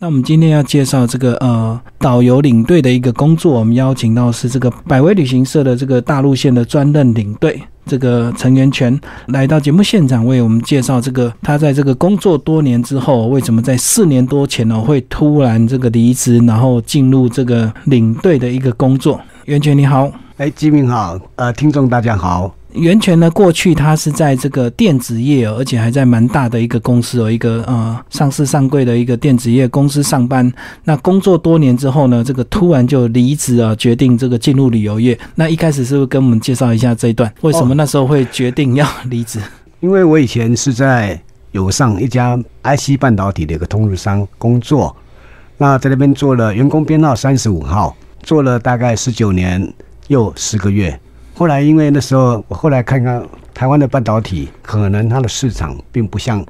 那我们今天要介绍这个呃导游领队的一个工作，我们邀请到是这个百威旅行社的这个大陆线的专任领队这个陈元全来到节目现场，为我们介绍这个他在这个工作多年之后，为什么在四年多前呢会突然这个离职，然后进入这个领队的一个工作。元全你好，哎，吉明好，呃，听众大家好。源泉呢？过去他是在这个电子业而且还在蛮大的一个公司，哦一个呃上市上柜的一个电子业公司上班。那工作多年之后呢，这个突然就离职啊，决定这个进入旅游业。那一开始是不是跟我们介绍一下这一段？为什么那时候会决定要离职？因为我以前是在友上一家 IC 半导体的一个通路商工作，那在那边做了员工编号三十五号，做了大概十九年又十个月。后来，因为那时候我后来看看台湾的半导体，可能它的市场并不像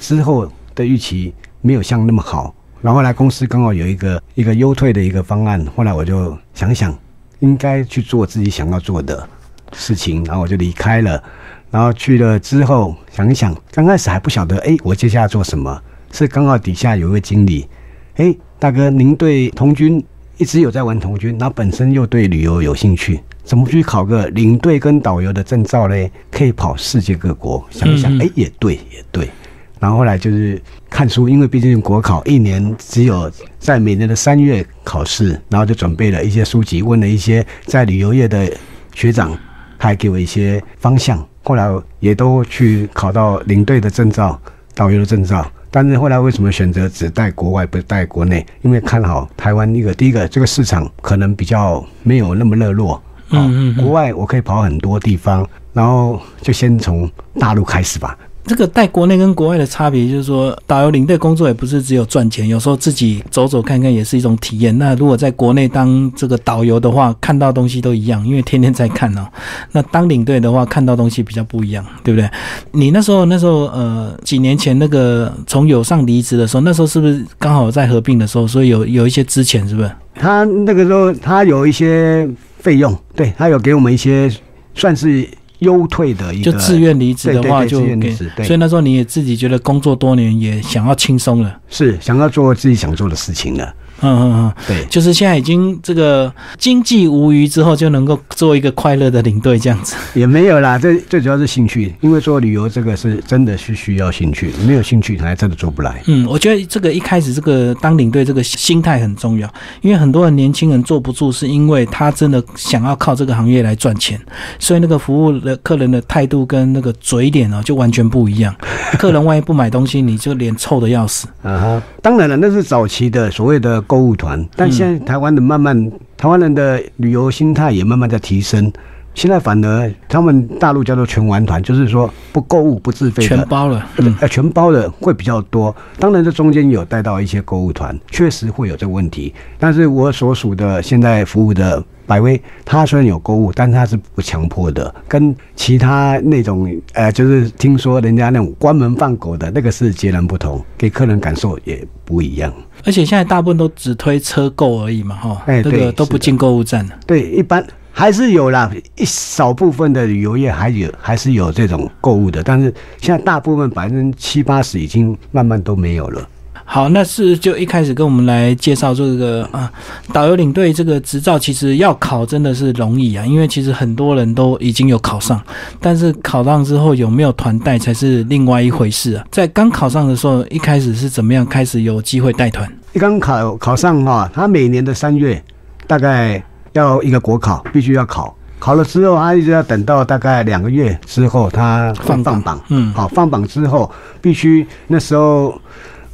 之后的预期没有像那么好。然后来公司刚好有一个一个优退的一个方案，后来我就想想应该去做自己想要做的事情，然后我就离开了。然后去了之后想一想，刚开始还不晓得，哎，我接下来做什么？是刚好底下有一位经理，哎，大哥，您对童军一直有在玩童军，然后本身又对旅游有兴趣。怎么去考个领队跟导游的证照嘞？可以跑世界各国，想一想，哎，也对，也对。然后后来就是看书，因为毕竟国考一年只有在每年的三月考试，然后就准备了一些书籍，问了一些在旅游业的学长，他还给我一些方向。后来也都去考到领队的证照、导游的证照。但是后来为什么选择只带国外不带国内？因为看好台湾一个第一个这个市场可能比较没有那么热络。嗯嗯，国外我可以跑很多地方，然后就先从大陆开始吧。这个带国内跟国外的差别，就是说导游领队工作也不是只有赚钱，有时候自己走走看看也是一种体验。那如果在国内当这个导游的话，看到东西都一样，因为天天在看哦。那当领队的话，看到东西比较不一样，对不对？你那时候那时候呃几年前那个从友上离职的时候，那时候是不是刚好在合并的时候，所以有有一些之前，是不是？他那个时候他有一些。费用对他有给我们一些算是优退的一个，就自愿离职的话就给，所以那时候你也自己觉得工作多年也想要轻松了，是想要做自己想做的事情了。嗯嗯嗯，对，就是现在已经这个经济无余之后，就能够做一个快乐的领队这样子。也没有啦，这最主要是兴趣，因为做旅游这个是真的是需要兴趣，没有兴趣还真的做不来。嗯，我觉得这个一开始这个当领队这个心态很重要，因为很多人年轻人坐不住，是因为他真的想要靠这个行业来赚钱，所以那个服务的客人的态度跟那个嘴脸啊就完全不一样。客人万一不买东西，你就脸臭的要死。啊哈，当然了，那是早期的所谓的。购物团，但现在台湾的慢慢，台湾人的旅游心态也慢慢在提升。现在反而他们大陆叫做全玩团，就是说不购物不自费，全包了，呃，全包的会比较多。当然这中间有带到一些购物团，确实会有这个问题。但是我所属的现在服务的百威，它虽然有购物，但它是不强迫的，跟其他那种呃，就是听说人家那种关门放狗的那个是截然不同，给客人感受也不一样。而且现在大部分都只推车购而已嘛，哈，哎，这个都不进购物站的。对，一般。还是有啦，一少部分的旅游业还有还是有这种购物的，但是现在大部分百分之七八十已经慢慢都没有了。好，那是就一开始跟我们来介绍这个啊，导游领队这个执照，其实要考真的是容易啊，因为其实很多人都已经有考上，但是考上之后有没有团带才是另外一回事啊。在刚考上的时候，一开始是怎么样开始有机会带团？一刚考考上哈，他每年的三月大概。要一个国考，必须要考，考了之后，他一直要等到大概两个月之后，他放放榜。嗯，好，放榜之后，必须那时候，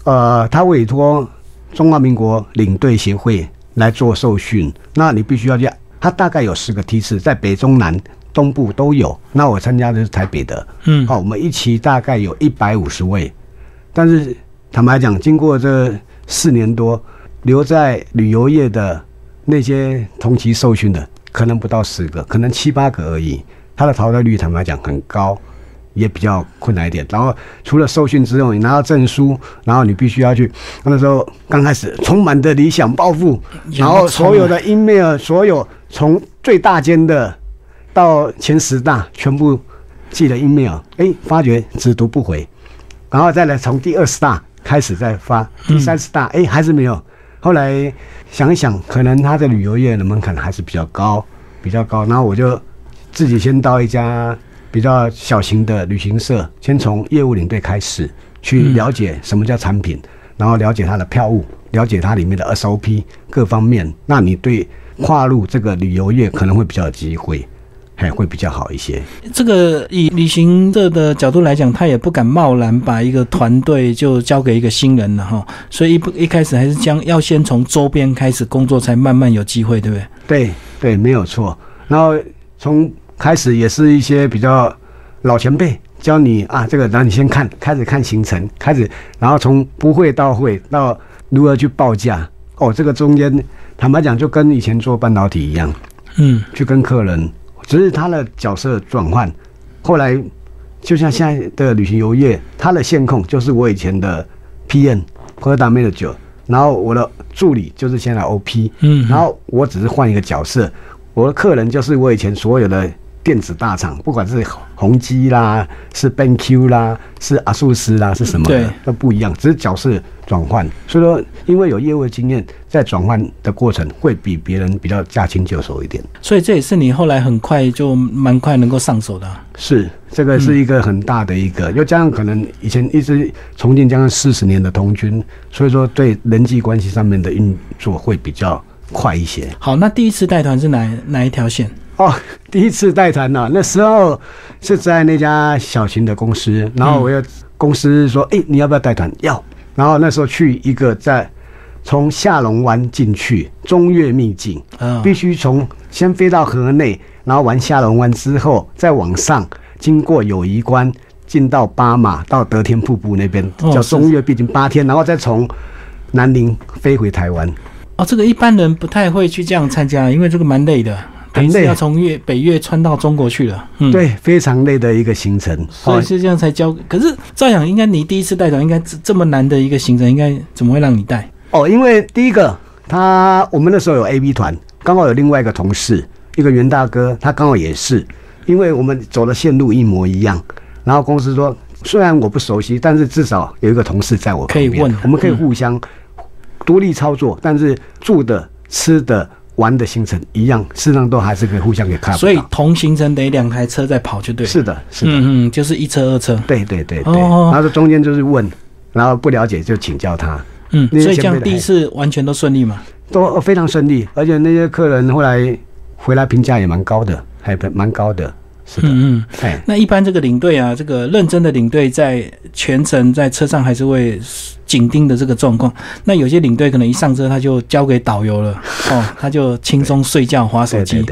呃，他委托中华民国领队协会来做受训，那你必须要去。他大概有十个梯次，在北中南东部都有。那我参加的是台北的。嗯，好，我们一期大概有一百五十位，但是坦白讲，经过这四年多留在旅游业的。那些同期受训的可能不到十个，可能七八个而已。他的淘汰率坦白讲很高，也比较困难一点。然后除了受训之后，你拿到证书，然后你必须要去。那时候刚开始充满的理想抱负，然后所有的 email，所有从最大间的到前十大全部寄了 email，哎，发觉只读不回，然后再来从第二十大开始再发，第三十大，哎，还是没有。后来想一想，可能他的旅游业的门槛还是比较高，比较高。然后我就自己先到一家比较小型的旅行社，先从业务领队开始去了解什么叫产品，然后了解它的票务，了解它里面的 SOP 各方面。那你对跨入这个旅游业可能会比较有机会。还会比较好一些。这个以旅行社的角度来讲，他也不敢贸然把一个团队就交给一个新人了哈，所以一不一开始还是将要先从周边开始工作，才慢慢有机会，对不对？对对，没有错。然后从开始也是一些比较老前辈教你啊，这个，然后你先看，开始看行程，开始，然后从不会到会，到如何去报价。哦，这个中间坦白讲，就跟以前做半导体一样，嗯，去跟客人。只是他的角色转换，后来就像现在的旅行游业，他的线控就是我以前的 PN 或者 manager，，然后我的助理就是现在 OP，嗯，然后我只是换一个角色，我的客人就是我以前所有的。电子大厂，不管是宏基啦，是 BenQ 啦，是阿素斯啦，是什么的都不一样，只是角色转换。所以说，因为有业务经验，在转换的过程会比别人比较驾轻就熟一点。所以这也是你后来很快就蛮快能够上手的。是，这个是一个很大的一个，又加上可能以前一直重庆将近四十年的同军，所以说对人际关系上面的运作会比较快一些。好，那第一次带团是哪哪一条线？哦，第一次带团呢，那时候是在那家小型的公司，然后我要公司说，哎，你要不要带团？要。然后那时候去一个在从下龙湾进去中越秘境，必须从先飞到河内，然后玩下龙湾之后再往上，经过友谊关，进到巴马到德天瀑布那边，叫中越秘境八天，然后再从南宁飞回台湾。哦，这个一般人不太会去这样参加，因为这个蛮累的。很累，要从越北越穿到中国去了。嗯，对，非常累的一个行程，所以是这样才教。可是照样应该你第一次带团，应该这这么难的一个行程，应该怎么会让你带？哦，因为第一个，他我们那时候有 A B 团，刚好有另外一个同事，一个袁大哥，他刚好也是，因为我们走的线路一模一样。然后公司说，虽然我不熟悉，但是至少有一个同事在我旁边，我们可以互相独立操作，但是住的、吃的。玩的行程一样，事实上都还是可以互相给看。所以同行程得两台车在跑就对。是的，是的，嗯嗯，就是一车二车。对对对对。然后中间就是问，然后不了解就请教他。嗯，所以这样第一次完全都顺利嘛？都非常顺利，而且那些客人后来回来评价也蛮高的，还蛮高的。嗯嗯，哎，那一般这个领队啊，这个认真的领队在全程在车上还是会紧盯的这个状况。那有些领队可能一上车他就交给导游了，哦，他就轻松睡觉、划手机。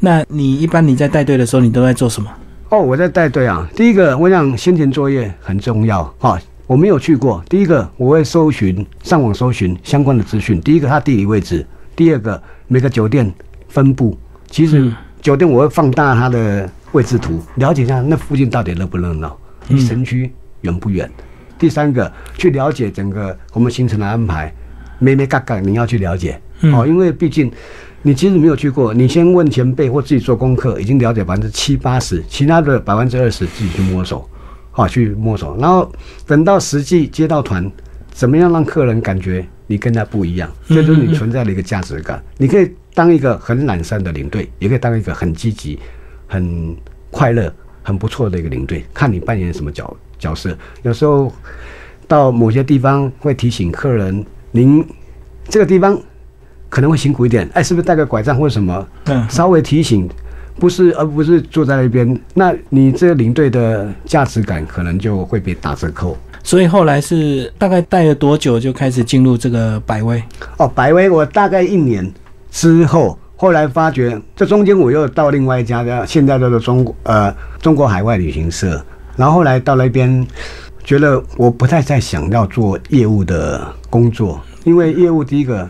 那你一般你在带队的时候，你都在做什么？哦，我在带队啊。第一个，我想先前作业很重要哈。我没有去过，第一个我会搜寻上网搜寻相关的资讯。第一个，它地理位置；第二个，每个酒店分布。其实酒店我会放大它的。位置图了解一下那附近到底热不热闹，离城区远不远？第三个去了解整个我们行程的安排，没没嘎嘎你要去了解哦，因为毕竟你即使没有去过，你先问前辈或自己做功课，已经了解百分之七八十，其他的百分之二十自己去摸索，好去摸索，然后等到实际接到团，怎么样让客人感觉你跟他不一样？这就是你存在的一个价值感。你可以当一个很懒散的领队，也可以当一个很积极。很快乐、很不错的一个领队，看你扮演什么角角色。有时候到某些地方会提醒客人，您这个地方可能会辛苦一点，哎，是不是带个拐杖或者什么？嗯，稍微提醒，不是，而不是坐在那边。那你这个领队的价值感可能就会被打折扣。所以后来是大概带了多久就开始进入这个百威？哦，百威我大概一年之后。后来发觉，这中间我又到另外一家叫现在叫做中国呃中国海外旅行社，然后后来到那边，觉得我不太再想要做业务的工作，因为业务第一个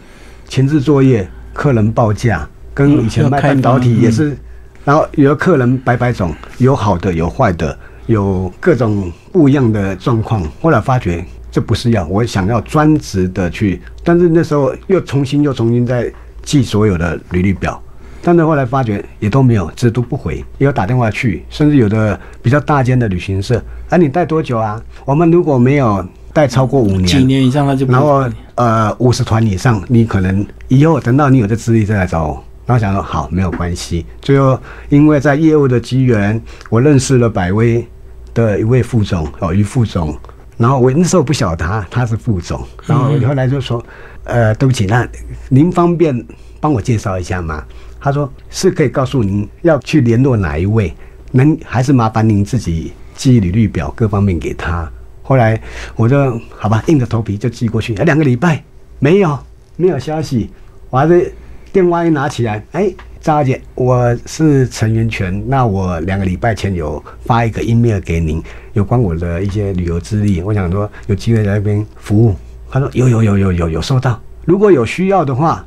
前置作业、客人报价，跟以前卖半导体也是，然后有的客人百百种，有好的有坏的，有各种不一样的状况。后来发觉这不是要我想要专职的去，但是那时候又重新又重新在。记所有的履历表，但是后来发觉也都没有，只都不回。也有打电话去，甚至有的比较大间的旅行社，哎，你带多久啊？我们如果没有带超过五年，几年以上那就不然后呃五十团以上，你可能以后等到你有这资历再来找我。然后想说好没有关系，最后因为在业务的机缘，我认识了百威的一位副总哦于副总，然后我那时候不晓得他他是副总，然后我后来就说呃对不起，那您方便帮我介绍一下吗？他说是可以告诉您要去联络哪一位，能还是麻烦您自己寄履历表各方面给他。后来我就好吧，硬着头皮就寄过去，两个礼拜没有没有消息，我还是电话一拿起来，哎，张小姐，我是陈元全，那我两个礼拜前有发一个 email 给您，有关我的一些旅游资历，我想说有机会在那边服务。他说有有有有有有收到，如果有需要的话，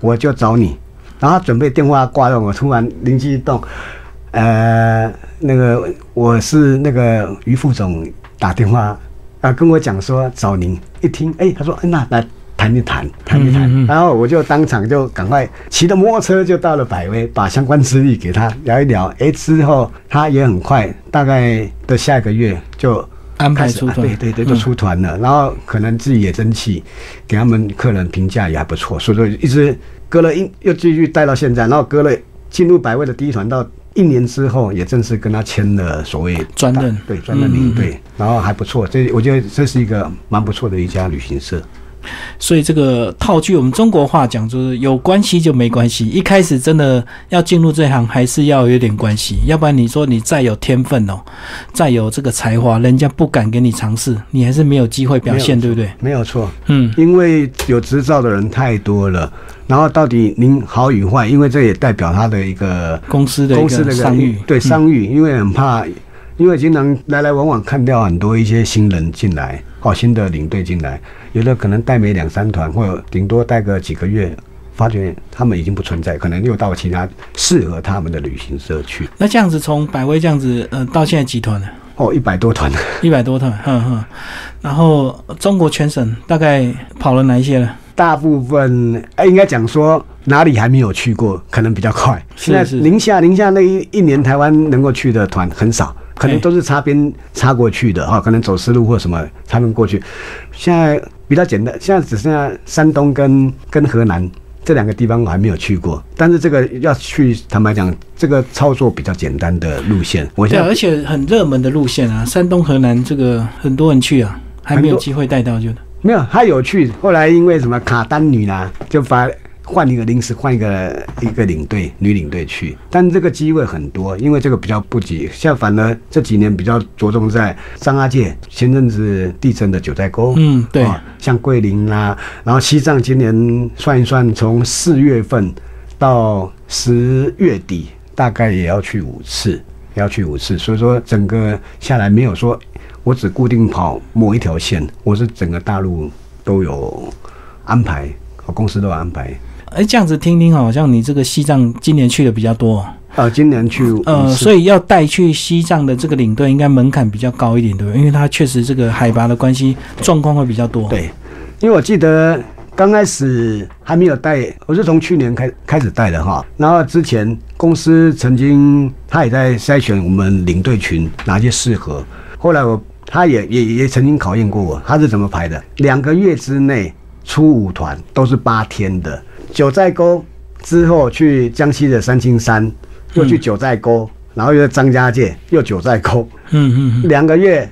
我就找你。然后准备电话挂断，我突然灵机一动，呃，那个我是那个于副总打电话啊跟我讲说找您，一听哎，他说那来谈一谈，谈一谈，然后我就当场就赶快骑着摩托车就到了百威，把相关资历给他聊一聊，哎，之后他也很快，大概的下个月就安排出团，对对对，就出团了。然后可能自己也争气，给他们客人评价也还不错，所以说一直隔了一又继续带到现在，然后隔了进入百位的第一团到一年之后，也正式跟他签了所谓专任对专任领队，然后还不错。这我觉得这是一个蛮不错的一家旅行社。所以这个套句我们中国话讲，就是有关系就没关系。一开始真的要进入这行，还是要有点关系，要不然你说你再有天分哦，再有这个才华，人家不敢给你尝试，你还是没有机会表现，对不对？没有错，嗯，因为有执照的人太多了。然后到底您好与坏，因为这也代表他的一个公司的公司的商誉，对商誉，因为很怕，因为经常来来往往看掉很多一些新人进来，哦，新的领队进来，有的可能带没两三团，或者顶多带个几个月，发觉他们已经不存在，可能又到其他适合他们的旅行社去。那这样子从百威这样子，呃，到现在几团了？哦，一百多团，一百多团，哼哼。然后中国全省大概跑了哪一些了？大部分哎，应该讲说哪里还没有去过，可能比较快。是现在是宁夏宁夏那一一年台湾能够去的团很少，可能哎都是擦边擦过去的哈，可能走丝路或什么他们过去。现在比较简单，现在只剩下山东跟跟河南这两个地方我还没有去过，但是这个要去，坦白讲，这个操作比较简单的路线，我对啊，现在而且很热门的路线啊，山东、河南这个很多人去啊，还没有机会带到就。没有，他有去，后来因为什么卡丹女啦，就把换一个临时换一个一个领队女领队去，但这个机会很多，因为这个比较不急。像反而这几年比较着重在张家界前阵子地震的九寨沟，嗯，对，啊像桂林啦，然后西藏今年算一算，从四月份到十月底，大概也要去五次，也要去五次。所以说整个下来没有说我只固定跑某一条线，我是整个大陆都有安排，我公司都有安排。哎，这样子听听，好像你这个西藏今年去的比较多哦，呃，今年去呃，所以要带去西藏的这个领队，应该门槛比较高一点，对不对？因为它确实这个海拔的关系，状况会比较多。，对，因为我记得刚开始还没有带，我是从去年开开始带的哈。然后之前公司曾经他也在筛选我们领队群哪些适合，后来我他也也也曾经考验过我，他是怎么排的？两个月之内出五团，都是八天的。九寨沟之后去江西的三清山，又去九寨沟，然后又在张家界，又九寨沟，嗯嗯嗯，两个月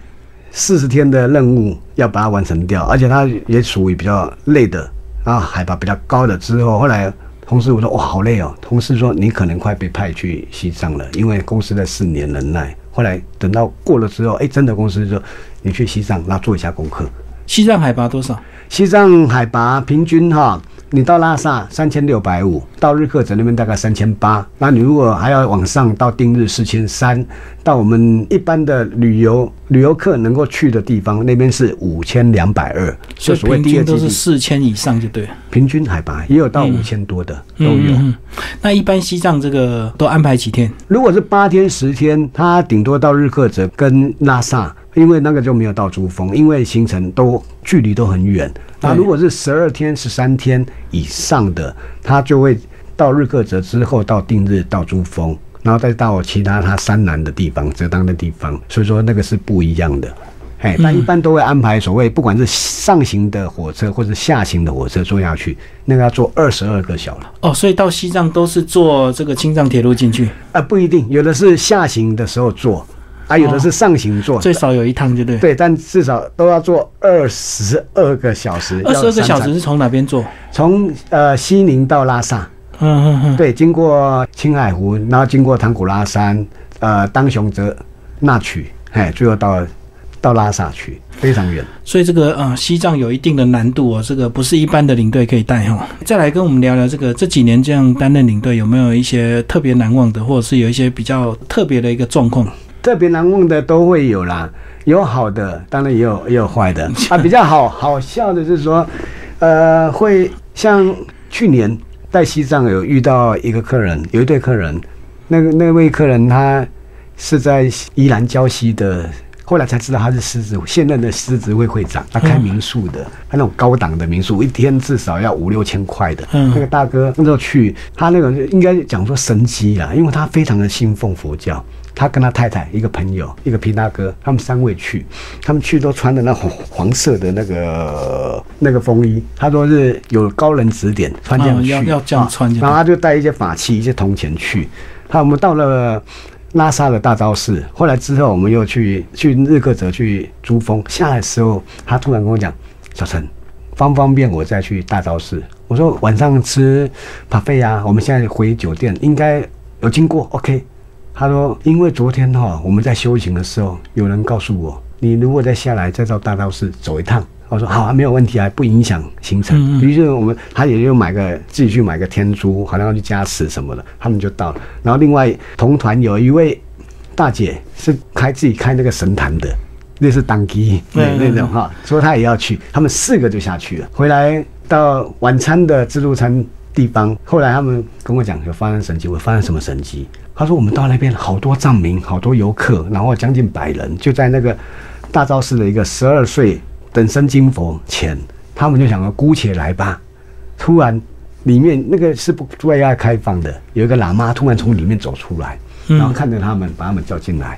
四十天的任务要把它完成掉，而且它也属于比较累的，然后海拔比较高的。之后后来同事我说哇好累哦，同事说你可能快被派去西藏了，因为公司在四年忍耐。后来等到过了之后，哎，真的公司说你去西藏，那做一下功课。西藏海拔多少？西藏海拔平均哈，你到拉萨三千六百五，到日喀则那边大概三千八。那你如果还要往上到定日四千三，到我们一般的旅游旅游客能够去的地方，那边是五千两百二，所以就所谓平均都是。四千以上就对了。平均海拔也有到五千多的、都有。嗯嗯嗯那一般西藏这个都安排几天？如果是八天十天，它顶多到日喀则跟拉萨，因为那个就没有到珠峰，因为行程都距离都很远。那如果是十二天、十三天以上的，它就会到日喀则之后到定日到珠峰，然后再到其他它山南的地方、浙当的地方，所以说那个是不一样的。哎，那一般都会安排所谓不管是上行的火车或者下行的火车坐下去，那个要坐二十二个小时。哦，所以到西藏都是坐这个青藏铁路进去啊？不一定，有的是下行的时候坐，啊，有的是上行坐，最少有一趟就对。对，但至少都要坐二十二个小时。二十二个小时是从哪边坐？从呃西宁到拉萨。嗯嗯嗯。对，经过青海湖，然后经过唐古拉山，呃，当雄泽那曲，哎，最后到。到拉萨去非常远，所以这个呃，西藏有一定的难度哦，这个不是一般的领队可以带哈。再来跟我们聊聊这个这几年这样担任领队有没有一些特别难忘的，或者是有一些比较特别的一个状况？特别难忘的都会有啦，有好的，当然也有也有坏的 啊。比较好好笑的是说，呃，会像去年在西藏有遇到一个客人，有一对客人，那个那位客人他是在宜兰礁溪的。后来才知道他是狮子现任的狮子会会长，他开民宿的，他那种高档的民宿，一天至少要五六千块的。那个大哥那时候去，他那个应该讲说神机啊，因为他非常的信奉佛教。他跟他太太一个朋友，一个皮大哥，他们三位去，他们去都穿的那黄黄色的那个那个风衣。他说是有高人指点穿这样去，要要这样穿。然后他就带一些法器、一些铜钱去。他我们到了。拉萨的大昭寺，后来之后我们又去去日喀则去珠峰，下来的时候他突然跟我讲：“小陈，方不方便我再去大昭寺？”我说：“晚上吃扒费啊，我们现在回酒店应该有经过，OK。”他说：“因为昨天哈我们在修行的时候，有人告诉我，你如果再下来再到大昭寺走一趟。”我说好啊，没有问题啊，不影响行程。于是我们他也就买个自己去买个天珠，好像要去加持什么的，他们就到了。然后另外同团有一位大姐是开自己开那个神坛的，那是当机那那种哈，说她也要去，他们四个就下去了。回来到晚餐的自助餐地方，后来他们跟我讲有发生神迹，我发生什么神迹？他说我们到那边好多藏民，好多游客，然后将近百人，就在那个大昭寺的一个十二岁。等身金佛前，他们就想要姑且来吧。突然，里面那个是不对外开放的，有一个喇嘛突然从里面走出来，然后看着他们，把他们叫进来。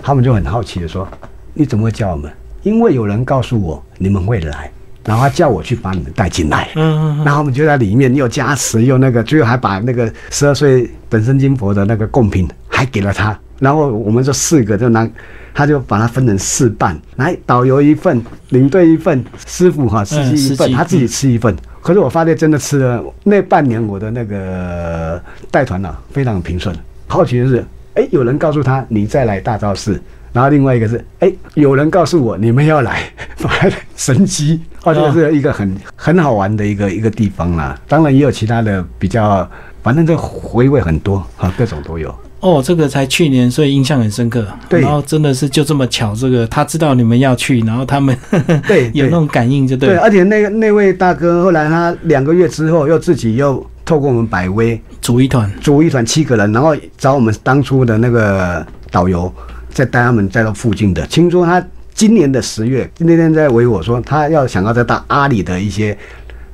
他们就很好奇的说：“你怎么会叫我们？”因为有人告诉我你们会来，然后他叫我去把你们带进来。嗯嗯。然后我们就在里面又加持又那个，最后还把那个十二岁本生金佛的那个贡品还给了他。然后我们这四个就拿。他就把它分成四半，来导游一份，领队一份，师傅哈司机一份，他自己吃一份。可是我发现真的吃了那半年，我的那个带团呢非常平顺。好奇的是，哎，有人告诉他你再来大昭寺，然后另外一个是，哎，有人告诉我你们要来，神机，哦，这个是一个很很好玩的一个一个地方啦。当然也有其他的比较，反正这回味很多啊，各种都有。哦，这个才去年，所以印象很深刻。对，然后真的是就这么巧，这个他知道你们要去，然后他们 对 有那种感应，就对。对，而且那个那位大哥后来他两个月之后又自己又透过我们百威组一团，组一团七个人，然后找我们当初的那个导游，再带他们再到附近的。听说他今年的十月那天在维我说，他要想要再到阿里的一些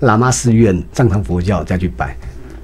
喇嘛寺院、藏传佛教再去拜。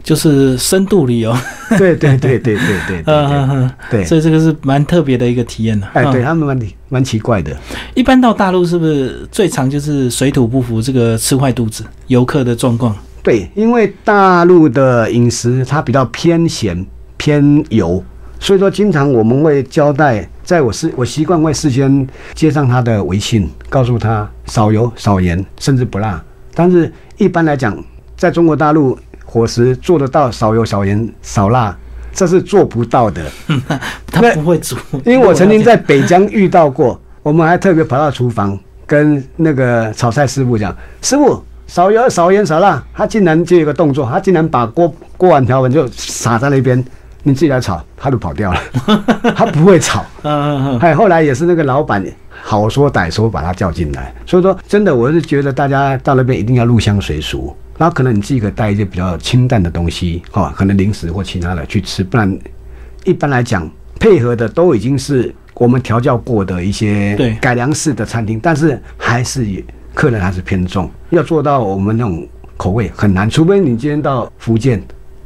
就是深度旅游，对对对对对对，嗯对，所以这个是蛮特别的一个体验的。哎，对他们蛮蛮奇怪的。一般到大陆是不是最常就是水土不服，这个吃坏肚子，游客的状况？对，因为大陆的饮食它比较偏咸偏油，所以说经常我们会交代，在我是我习惯会事先接上他的微信，告诉他少油少盐，甚至不辣。但是一般来讲，在中国大陆。伙食做得到少油少盐少辣，这是做不到的。他不会煮，因为我曾经在北疆遇到过，我们还特别跑到厨房跟那个炒菜师傅讲：“师傅，少油少盐少辣。”他竟然就有个动作，他竟然把锅锅碗瓢盆就撒在那边，你自己来炒，他就跑掉了。他不会炒。嗯嗯嗯。还后来也是那个老板好说歹说把他叫进来，所以说真的，我是觉得大家到那边一定要入乡随俗。然后可能你自己可以带一些比较清淡的东西，哈，可能零食或其他的去吃，不然一般来讲配合的都已经是我们调教过的一些改良式的餐厅，但是还是客人还是偏重，要做到我们那种口味很难，除非你今天到福建、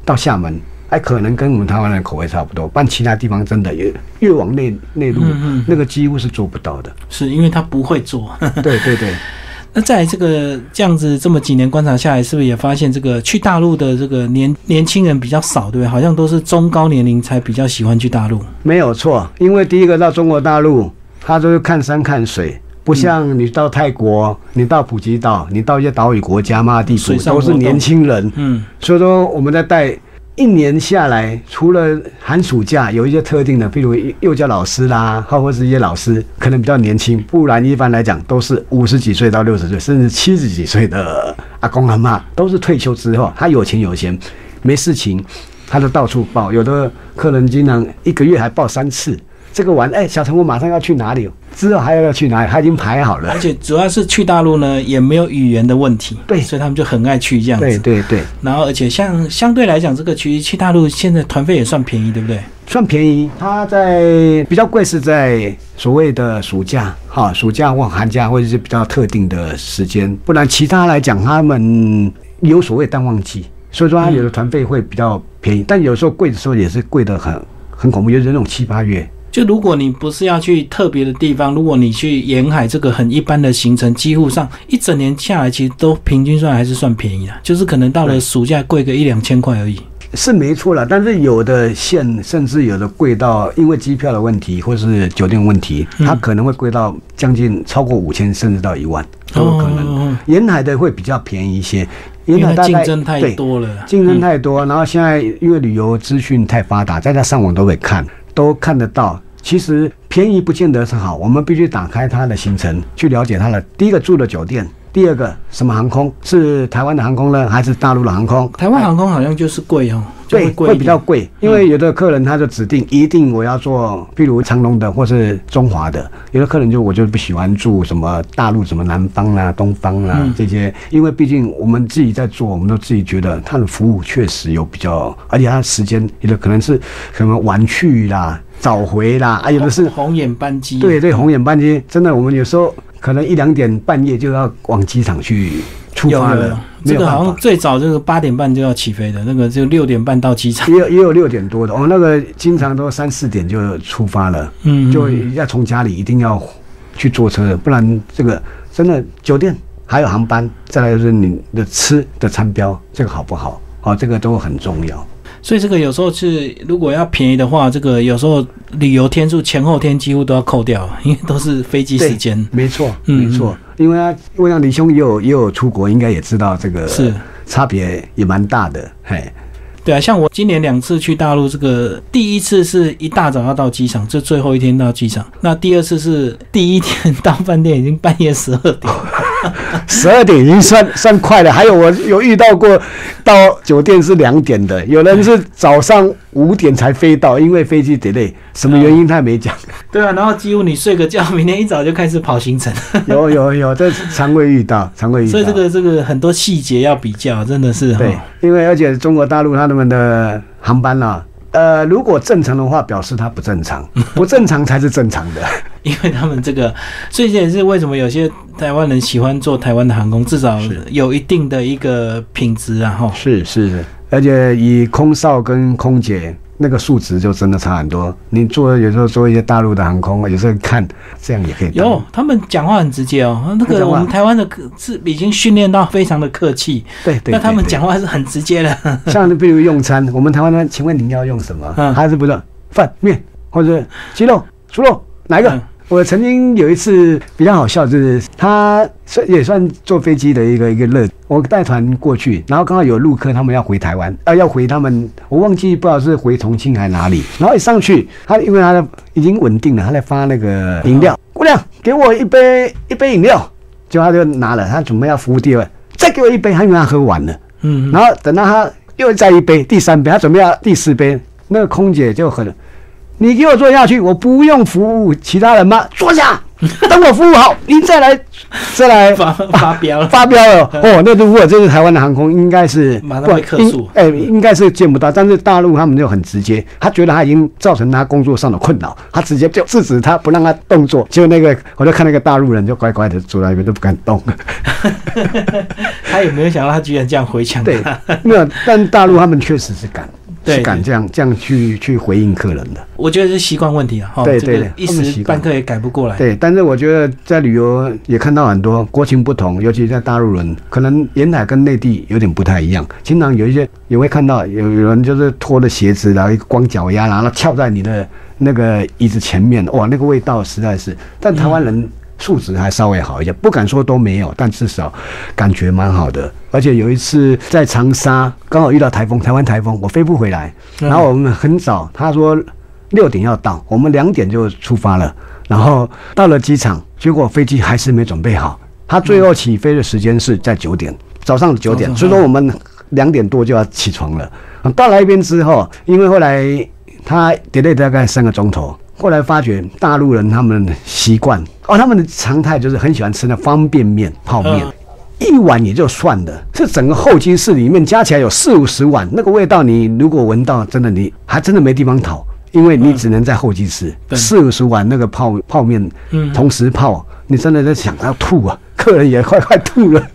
到厦门，还可能跟我们台湾人口味差不多，但其他地方真的越越往内内陆，嗯嗯那个几乎是做不到的。是因为他不会做。对 对对，那在这个这样子这么几年观察下来，是不是也发现这个去大陆的这个年年轻人比较少，对不对？好像都是中高年龄才比较喜欢去大陆。没有错，因为第一个到中国大陆，他都是看山看水。不像你到泰国，你到普吉岛，你到一些岛屿国家、嘛地夫水，上都是年轻人。嗯，所以说我们在带一年下来，除了寒暑假有一些特定的，譬如幼教老师啦，或或是一些老师可能比较年轻，不然一般来讲都是五十几岁到六十岁，甚至七十几岁的阿公阿妈，都是退休之后，他有钱有闲，没事情，他就到处报。有的客人经常一个月还报三次。这个完，哎，小陈，我马上要去哪里？之后还要要去哪里？他已经排好了而。且主要是去大陆呢，也没有语言的问题，对所以他们就很爱去这样子。对对对，然后而且像相对来讲，这个去去大陆现在团费也算便宜，对不对？算便宜，它在比较贵是在所谓的暑假，哈，暑假或寒假或者是比较特定的时间，不然其他来讲，他们有所谓淡旺季，所以说它有的团费会比较便宜，但有时候贵的时候也是贵的很很恐怖，尤其是那种七八月，就如果你不是要去特别的地方，如果你去沿海这个很一般的行程，几乎上一整年下来，其实都平均算还是算便宜的，就是可能到了暑假贵个一两千块而已。是没错了，但是有的线甚至有的贵到因为机票的问题或是酒店问题，它可能会贵到将近超过五千甚至到一万都有可能。哦，沿海的会比较便宜一些，沿海竞争太多了，竞争太多，然后现在因为旅游资讯太发达，大家上网都会看，都看得到。其实便宜不见得是好，我们必须打开它的行程，去了解它的第一个住的酒店，第二个什么航空是台湾的航空呢，还是大陆的航空？台湾航空好像就是贵哦，就对，贵会比较。贵，因为有的客人他就指定一定我要做，譬如长龙的或是中华的，有的客人就我就不喜欢住什么大陆什么南方啦、东方啦、嗯这些，因为毕竟我们自己在做，我们都自己觉得他的服务确实有比较，而且他时间有的可能是什么晚去啦、早回啦，啊有的是红眼班机，对对红眼班机，真的我们有时候可能一两点半夜就要往机场去出发了有有有，，这个好像最早就是八点半就要起飞的，那个就六点半到机场。也有也有六点多的我哦，那个经常都三四点就出发了，嗯，就要从家里一定要去坐车，不然这个真的酒店还有航班，再来就是你的吃的餐标，这个好不好？哦，这个都很重要。所以这个有时候是如果要便宜的话，这个有时候旅游天数前后天几乎都要扣掉，因为都是飞机时间。没错，嗯没错，因为啊我想李兄也有也有出国，应该也知道这个是差别也蛮大的，嘿，对啊，像我今年两次去大陆，这个第一次是一大早要到机场，这最后一天到机场；那第二次是第一天到饭店已经半夜十二点。十二点已经算算快了。还有我有遇到过到酒店是两点的，有人是早上五点才飞到，因为飞机 delay，什么原因他也没讲。对啊，然后几乎你睡个觉，明天一早就开始跑行程，有 有有，这是常会遇到，常会遇到。所以这个这个很多细节要比较，真的是对，因为而且中国大陆他们的航班呢、呃，如果正常的话，表示它不正常，不正常才是正常的。因为他们这个，所以这也是为什么有些台湾人喜欢做台湾的航空，至少有一定的一个品质啊，哈。是是是，而且以空少跟空姐那个数值就真的差很多。你做有时候做一些大陆的航空，有时候看这样也可以。有，他们讲话很直接哦。那个我们台湾的客是已经训练到非常的客气，对对那他们讲话是很直接的。像比如用餐，我们台湾的，请问您要用什么？嗯还是不是饭面或者鸡肉、猪肉哪一个？嗯我曾经有一次比较好笑，就是他算也算坐飞机的一个一个乐。我带团过去，然后刚好有陆客他们要回台湾，啊要回他们，我忘记不知道是回重庆还是哪里。然后一上去，他因为他的已经稳定了，他在发那个饮料，姑娘给我一杯一杯饮料，结果他就拿了，他准备要服务第二，再给我一杯，他因为他喝完了。嗯，然后等到他又再一杯，第三杯，他准备要第四杯，那个空姐就很，你给我坐下去，我不用服务其他人吗？坐下，等我服务好，您再来，再来发发飙了。发飙了。哦，那如果这是台湾的航空，应该是马上被客诉应哎、应该是见不到。但是大陆他们就很直接，他觉得他已经造成他工作上的困扰，他直接就制止他，不让他动作。结果那个，我就看那个大陆人就乖乖的坐在那边都不敢动。他也没有想到他居然这样回呛？对，没有，但大陆他们确实是敢，对是敢这样这样去去回应客人的。我觉得是习惯问题啊，哈，对这个对一时半刻也改不过来。对，但是我觉得在旅游也看到很多国情不同，尤其在大陆人，可能沿海跟内地有点不太一样。经常有一些也会看到有有人就是脱了鞋子，然后一个光脚丫，然后翘在你的那个椅子前面，哇，那个味道实在是。但台湾人素质还稍微好一点，不敢说都没有，但至少感觉蛮好的。而且有一次在长沙，刚好遇到台风，台湾台风，我飞不回来，嗯然后我们很早，他说六点要到，我们两点就出发了，然后到了机场，结果飞机还是没准备好，他最后起飞的时间是在九点，早上九点，所以说我们两点多就要起床了。到那边之后，因为后来他 delay 大概三个钟头，后来发觉大陆人他们习惯哦，他们的常态就是很喜欢吃那方便面、泡面。嗯一碗也就算了，这整个候机室里面加起来有四五十碗，那个味道你如果闻到，真的你还真的没地方逃，因为你只能在候机室，对四五十碗那个泡泡面嗯同时泡，你真的在想要吐啊，客人也快快吐了。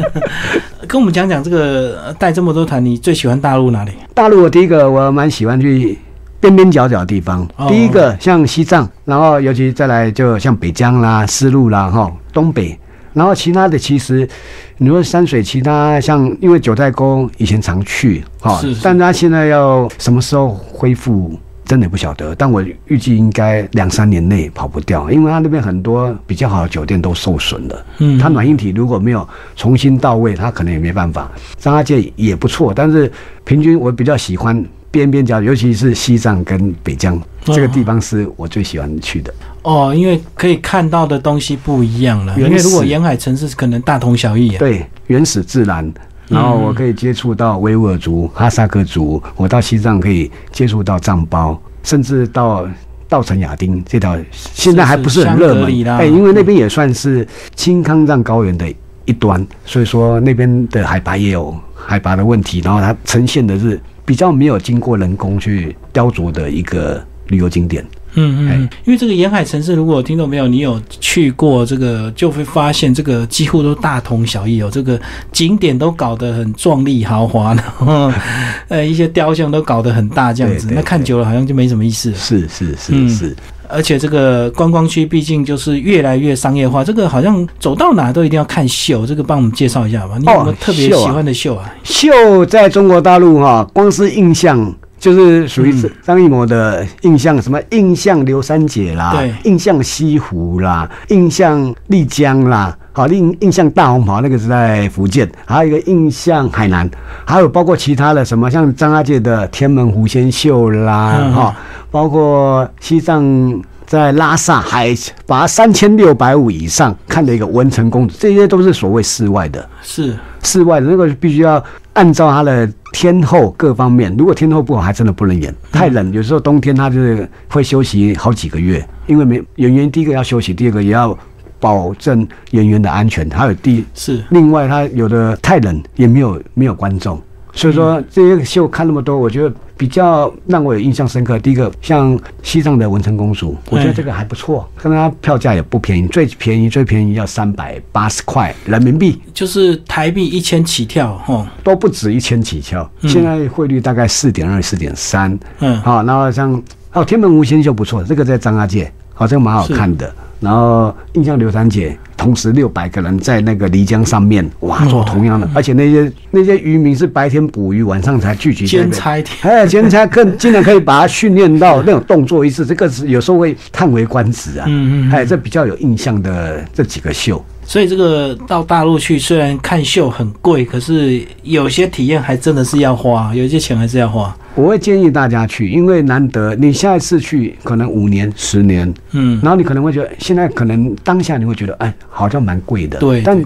跟我们讲讲这个呃带这么多团，你最喜欢大陆哪里？大陆第一个我蛮喜欢去边边角角的地方，哦第一个像西藏，然后尤其再来就像北疆啦、丝路啦、哈东北，然后其他的其实你说山水，其他像因为九寨沟以前常去哈是是，但它现在要什么时候恢复？真的不晓得，但我预计应该两三年内跑不掉，因为它那边很多比较好的酒店都受损了。嗯它暖硬体如果没有重新到位，它可能也没办法。张家界也不错，但是平均我比较喜欢边边角，尤其是西藏跟北疆这个地方是我最喜欢去的。哦，因为可以看到的东西不一样了。因为如果沿海城市可能大同小异啊。对，原始自然。然后我可以接触到维吾尔族、哈萨克族，我到西藏可以接触到藏包，甚至到稻城亚丁这条，现在还不是很热门哎，因为那边也算是青康藏高原的一端，所以说那边的海拔也有海拔的问题，然后它呈现的是比较没有经过人工去雕琢的一个旅游景点。嗯嗯，因为这个沿海城市，如果听众朋友你有去过这个，就会发现这个几乎都大同小异哦，这个景点都搞得很壮丽豪华，然后 呃一些雕像都搞得很大这样子，那看久了好像就没什么意思了。是是嗯是是，而且这个观光区毕竟就是越来越商业化，这个好像走到哪都一定要看秀，这个帮我们介绍一下吧。你有没有哦特别喜欢的秀啊？秀在中国大陆哈、光是印象就是属于嗯张艺谋的印象，什么印象刘三姐啦，对印象西湖啦，印象丽江啦。好，印印象大红袍那个是在福建，还有一个印象海南，还有包括其他的什么像张家界的天门狐仙秀啦，嗯哈、包括西藏在拉萨海拔三千六百五以上看的一个文成公主，这些都是所谓世外的。是，室外的那个必须要按照它的天候各方面，如果天候不好，还真的不能演。太冷，有时候冬天他就是会休息好几个月，因为没演员第一个要休息，第二个也要保证演员的安全，还有第是，另外他有的太冷也没有没有观众，所以说这些秀看那么多，我觉得比较让我有印象深刻。第一个像西藏的文成公主，我觉得这个还不错，看它票价也不便宜，最便宜最便宜要三百八十块人民币。就是台币一千起跳，哦，都不止一千起跳，嗯现在汇率大概四点二、四点三。嗯，好，然后像哦，天门无仙就不错，这个在张家界，好，这个蛮好看的。然后印象刘三姐，同时六百个人在那个漓江上面，哇，做同样的，而且那些那些渔民是白天捕鱼，晚上才聚集。兼差一点。哎，兼差更竟然可以把它训练到那种动作一致，这个是有时候会叹为观止啊。嗯嗯嗯哎，这比较有印象的这几个秀。所以这个到大陆去，虽然看秀很贵，可是有些体验还真的是要花，有些钱还是要花。我会建议大家去，因为难得你下一次去可能五年、十年，嗯，然后你可能会觉得现在可能当下你会觉得哎好像蛮贵的，对但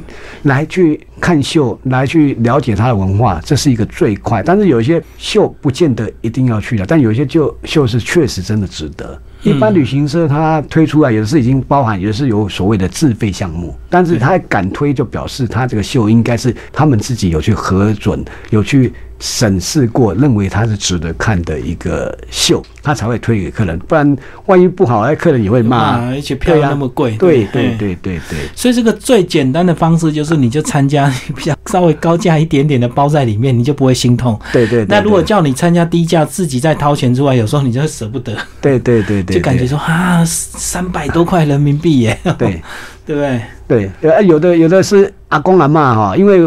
来去看秀，来去了解它的文化，这是一个最快。但是有一些秀不见得一定要去的，但有一些就秀是确实真的值得。一般旅行社它推出来也是已经包含，也是有所谓的自费项目，但是他敢推就表示他这个秀应该是他们自己有去核准，有去审视过，认为它是值得看的一个秀，他才会推给客人。不然万一不好，哎，客人也会骂。啊而且票那么贵，对对对对对对，所以这个最简单的方式就是，你就参加比较稍微高价一点点的包在里面，你就不会心痛。对对对。那如果叫你参加低价，自己再掏钱出来，有时候你就会舍不得，对对对对，就感觉说啊，三百多块人民币耶，对 对不对？对，呃，有的有的是阿公阿妈哈，因为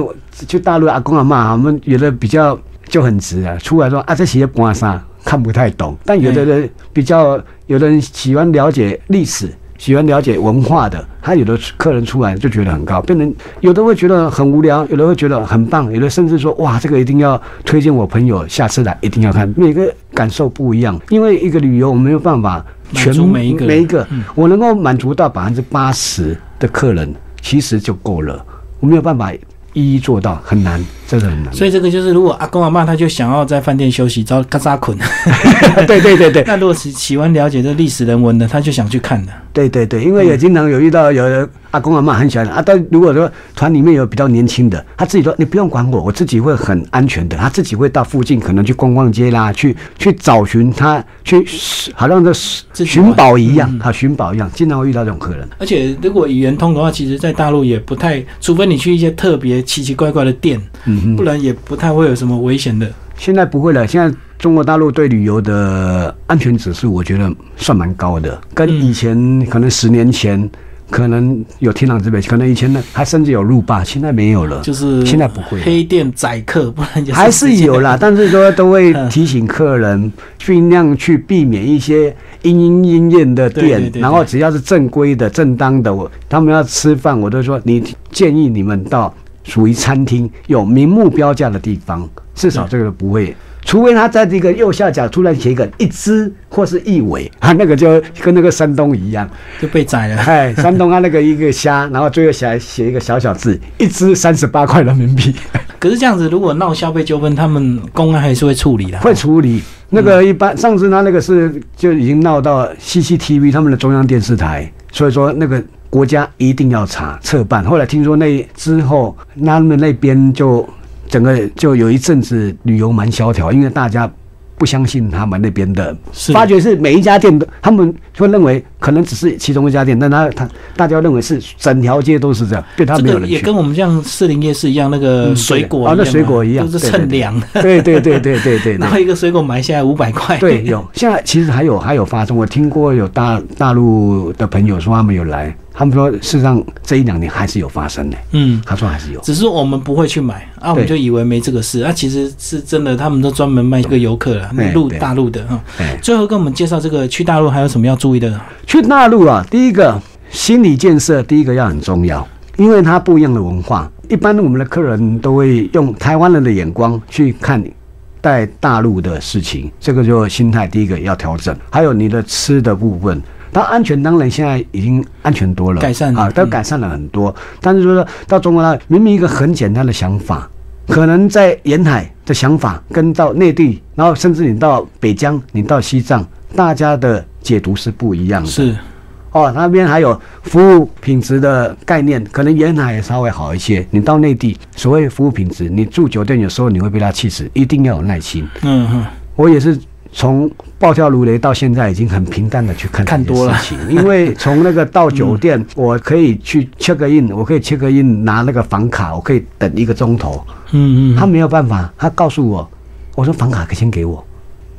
去大陆阿公阿嬷哈，我们有的比较就很直啊，出来说啊这些搬啥看不太懂，但有的人比较，有的人喜欢了解历史。喜欢了解文化的，他有的客人出来就觉得很高，变成有的会觉得很无聊，有的会觉得很棒，有的甚至说哇，这个一定要推荐我朋友下次来一定要看，每个感受不一样，因为一个旅游我没有办法全每一个每一个嗯，我能够满足到百分之八十的客人，其实就够了。我没有办法一一做到，很难，真的很难。所以这个就是，如果阿公阿妈他就想要在饭店休息，找嘎扎捆。对对对对 那如果是喜欢了解这历史人文的，他就想去看的。对对对，因为也经常有遇到有的阿公阿妈很喜欢啊，但如果说团里面有比较年轻的，他自己说你不用管我，我自己会很安全的，他自己会到附近可能去逛逛街啦，去去找寻他去好像这寻宝一样嗯，啊寻宝一样，经常会遇到这种客人。而且如果语言通的话，其实在大陆也不太，除非你去一些特别奇奇怪怪的店，嗯哼不然也不太会有什么危险的。现在不会了，现在中国大陆对旅游的安全指数，我觉得算蛮高的，跟以前可能十年前可能有天壤之别，可能以前呢还甚至有路霸，现在没有了，就是现在不会黑店宰客，不然就还是有啦，但是说都会嗯 提醒客人尽量去避免一些莺莺燕燕的店，然后只要是正规的、正当的，我他们要吃饭，我都说你建议你们到属于餐厅有明目标价的地方，至少这个不会。除非他在这个右下角突然写一个一只或是一尾，啊，那个就跟那个山东一样，就被宰了。哎，山东他那个一个虾，然后最后写写一个小小字，一只三十八块人民币。可是这样子，如果闹消费纠纷，他们公安还是会处理的。会处理。那个一般上次他那个是就已经闹到 CCTV 他们的中央电视台，所以说那个国家一定要查策办。后来听说那之后，他们那边就整个就有一阵子旅游蛮萧条，因为大家。不相信他们那边的发觉是每一家店都，他们会认为可能只是其中一家店，但他他大家认为是整条街都是这样，对他这个没有人去。也跟我们像士林夜市一样，那个嗯水果啊那水果一样都是称量。对对对对对对对。然后一个水果买下来五百块。对，有现在其实还有还有发生，我听过有大大陆的朋友说他们有来，他们说事实上这一两年还是有发生的，嗯，他说还是有。只是我们不会去买啊，我们就以为没这个事啊，其实是真的，他们都专门卖这个游客了，陆大陆的哈。哎，最后跟我们介绍这个去大陆还有什么要注意的？去大陆啊，第一个心理建设，第一个要很重要，因为它不一样的文化。一般我们的客人都会用台湾人的眼光去看在大陆的事情，这个就心态第一个要调整。还有你的吃的部分，它安全当然现在已经安全多了，改善了啊，都嗯改善了很多。但是说到中国呢，明明一个很简单的想法。可能在沿海的想法，跟到内地，然后甚至你到北疆，你到西藏，大家的解读是不一样的。是哦，那边还有服务品质的概念，可能沿海也稍微好一些。你到内地，所谓服务品质，你住酒店有时候你会被他气死，一定要有耐心。嗯哼，我也是从暴跳如雷到现在，已经很平淡的去看看多了。因为从那个到酒店，我可以去 check in，我可以 check in 拿那个房卡，我可以等一个钟头。嗯嗯，他没有办法，他告诉我，我说房卡先给我，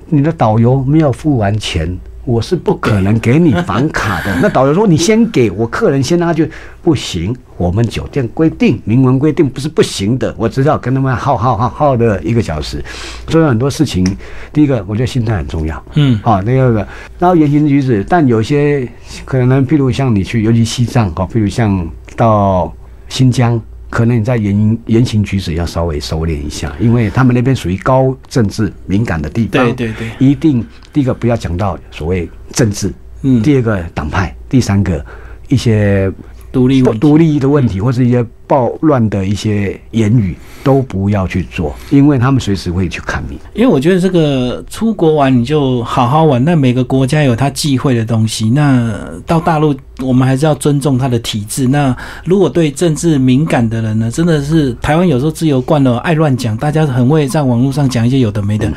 你的导游没有付完钱，我是不可能给你房卡的。那导游说你先给我，客人先拿去不行，我们酒店规定明文规定不是不行的，我只好跟他们耗耗耗耗的一个小时，所以很多事情，第一个我觉得心态很重要。嗯好，第二个，然后言行举止，但有些可能，譬如像你去，尤其西藏，哦，譬如像到新疆，可能你在言言行举止要稍微收敛一下，因为他们那边属于高政治敏感的地方。对对对，一定第一个不要讲到所谓政治，嗯，第二个党派，第三个一些独立独立的问题，或是一些暴乱的一些言语都不要去做，因为他们随时会去看你。因为我觉得这个出国玩你就好好玩，那每个国家有它忌讳的东西。那到大陆，我们还是要尊重它的体制。那如果对政治敏感的人呢，真的是台湾有时候自由惯了，爱乱讲，大家很会在网络上讲一些有的没的。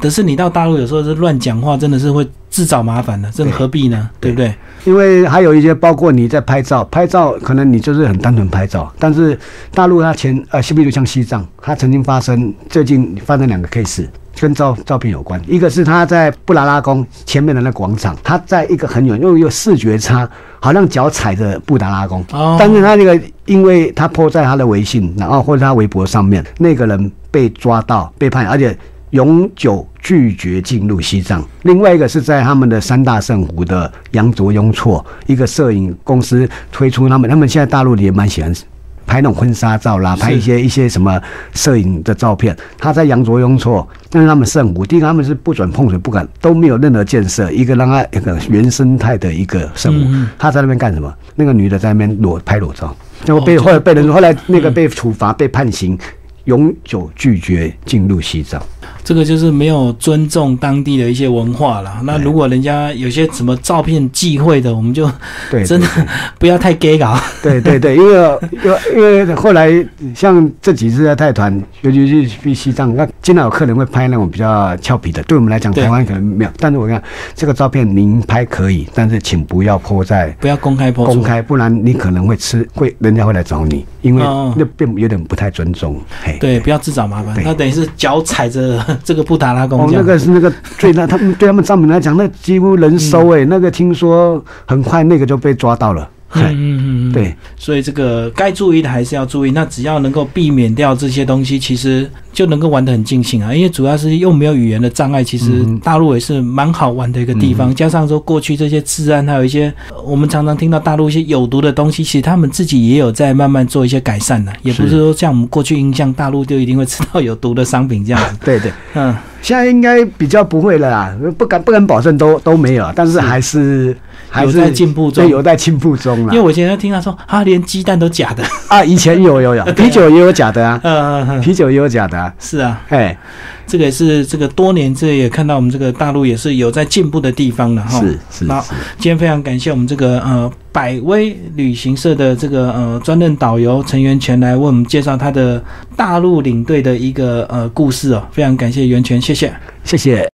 可是你到大陆有时候是乱讲话，真的是会自找麻烦的，这何必呢？对不对？因为还有一些，包括你在拍照，拍照可能你就是很单纯拍照，但是大陆它前呃，比如像西藏，它曾经发生最近发生两个 case，跟照照片有关。一个是他在布达拉宫前面的那广场，他在一个很远，又有视觉差，好像脚踩着布达拉宫，但是他那个因为他泼在他的微信，然后或者他微博上面，那个人被抓到被判，而且。永久拒绝进入西藏。另外一个是在他们的三大圣湖的羊卓雍措，一个摄影公司推出他们，他们现在大陆也蛮喜欢拍那种婚纱照啦，拍一些一些什么摄影的照片。他在羊卓雍措，那是他们圣湖，第一个他们是不准碰水，不敢都没有任何建设，一个让他一个原生态的一个圣湖。他在那边干什么？那个女的在那边裸拍裸照，结果被后来被人，后来那个被处罚被判刑，永久拒绝进入西藏。这个就是没有尊重当地的一些文化了。那如果人家有些什么照片忌讳的，我们就 真的不要太 gay 搞。对对对，因为因为因为后来像这几次在泰团，尤其是去西藏，那经常有客人会拍那种比较俏皮的。对我们来讲，台湾可能没有。但是我看这个照片您拍可以，但是请不要泼在不要公开泼公开，不然你可能会吃会人家会来找你，因为那变有点不太尊重。对，不要自找麻烦。那等于是脚踩着。这个布达拉宫哦，那个是那个对那他们对他们藏民来讲，那几乎人收哎，那个听说很快那个就被抓到了。嗯嗯嗯，对，所以这个该注意的还是要注意。那只要能够避免掉这些东西，其实就能够玩得很尽兴啊。因为主要是又没有语言的障碍，其实大陆也是蛮好玩的一个地方。加上说过去这些治安，还有一些我们常常听到大陆一些有毒的东西，其实他们自己也有在慢慢做一些改善的。也不是说像我们过去印象，大陆就一定会吃到有毒的商品这样子。对 对，嗯，现在应该比较不会了啦，不敢不敢保证都都没有，但是还是。有在进步中，有在进步中了因为我现在听他说，啊，连鸡蛋都假的。啊，以前有有有，啤酒也有假的啊，嗯啤酒也有假的啊，是啊，哎，这个也是这个多年这也看到我们这个大陆也是有在进步的地方了哈。是是。好，今天非常感谢我们这个呃百威旅行社的这个呃专任导游陈元全来为我们介绍他的大陆领队的一个呃故事哦，非常感谢袁全，谢谢，谢谢。